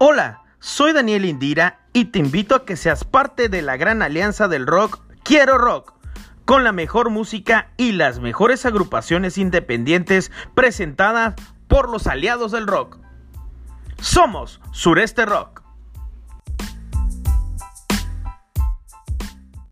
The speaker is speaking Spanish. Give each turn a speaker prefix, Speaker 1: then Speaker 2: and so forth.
Speaker 1: Hola, soy Daniel Indira y te invito a que seas parte de la gran alianza del rock Quiero Rock, con la mejor música y las mejores agrupaciones independientes presentadas por los aliados del rock. Somos Sureste Rock.